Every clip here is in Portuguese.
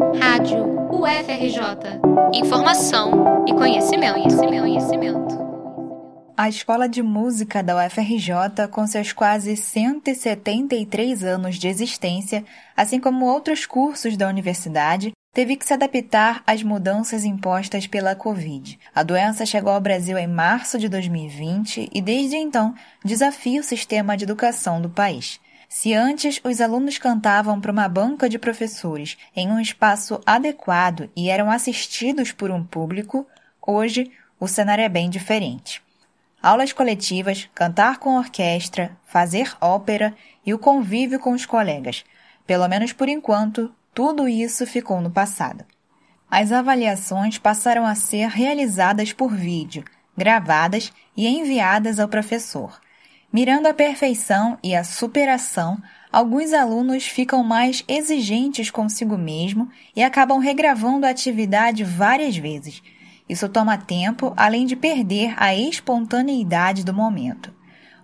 Rádio UFRJ. Informação e conhecimento, conhecimento, conhecimento. A Escola de Música da UFRJ, com seus quase 173 anos de existência, assim como outros cursos da universidade, teve que se adaptar às mudanças impostas pela Covid. A doença chegou ao Brasil em março de 2020 e, desde então, desafia o sistema de educação do país. Se antes os alunos cantavam para uma banca de professores em um espaço adequado e eram assistidos por um público, hoje o cenário é bem diferente. Aulas coletivas, cantar com orquestra, fazer ópera e o convívio com os colegas. Pelo menos por enquanto, tudo isso ficou no passado. As avaliações passaram a ser realizadas por vídeo, gravadas e enviadas ao professor. Mirando a perfeição e a superação, alguns alunos ficam mais exigentes consigo mesmo e acabam regravando a atividade várias vezes. Isso toma tempo, além de perder a espontaneidade do momento.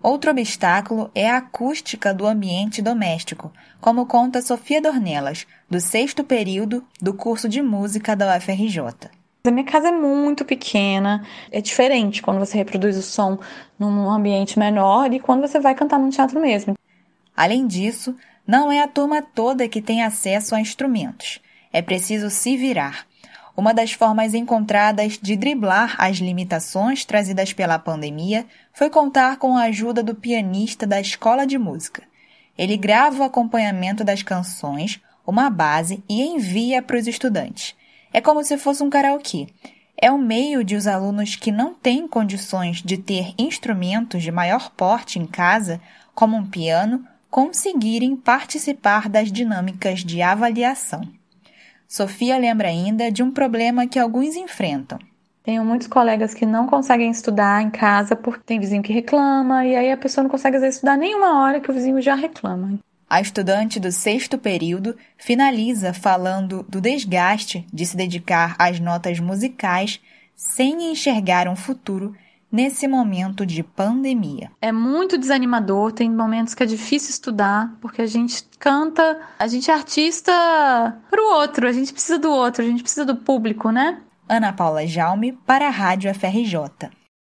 Outro obstáculo é a acústica do ambiente doméstico, como conta Sofia Dornelas, do sexto período do curso de música da UFRJ. A minha casa é muito pequena, é diferente quando você reproduz o som num ambiente menor e quando você vai cantar num teatro mesmo. Além disso, não é a turma toda que tem acesso a instrumentos. É preciso se virar. Uma das formas encontradas de driblar as limitações trazidas pela pandemia foi contar com a ajuda do pianista da escola de música. Ele grava o acompanhamento das canções, uma base e envia para os estudantes. É como se fosse um karaokê. É um meio de os alunos que não têm condições de ter instrumentos de maior porte em casa, como um piano, conseguirem participar das dinâmicas de avaliação. Sofia lembra ainda de um problema que alguns enfrentam. Tenho muitos colegas que não conseguem estudar em casa porque tem vizinho que reclama e aí a pessoa não consegue estudar nenhuma hora que o vizinho já reclama. A estudante do sexto período finaliza falando do desgaste de se dedicar às notas musicais sem enxergar um futuro nesse momento de pandemia. É muito desanimador, tem momentos que é difícil estudar, porque a gente canta, a gente é artista pro outro, a gente precisa do outro, a gente precisa do público, né? Ana Paula Jaume para a Rádio FRJ.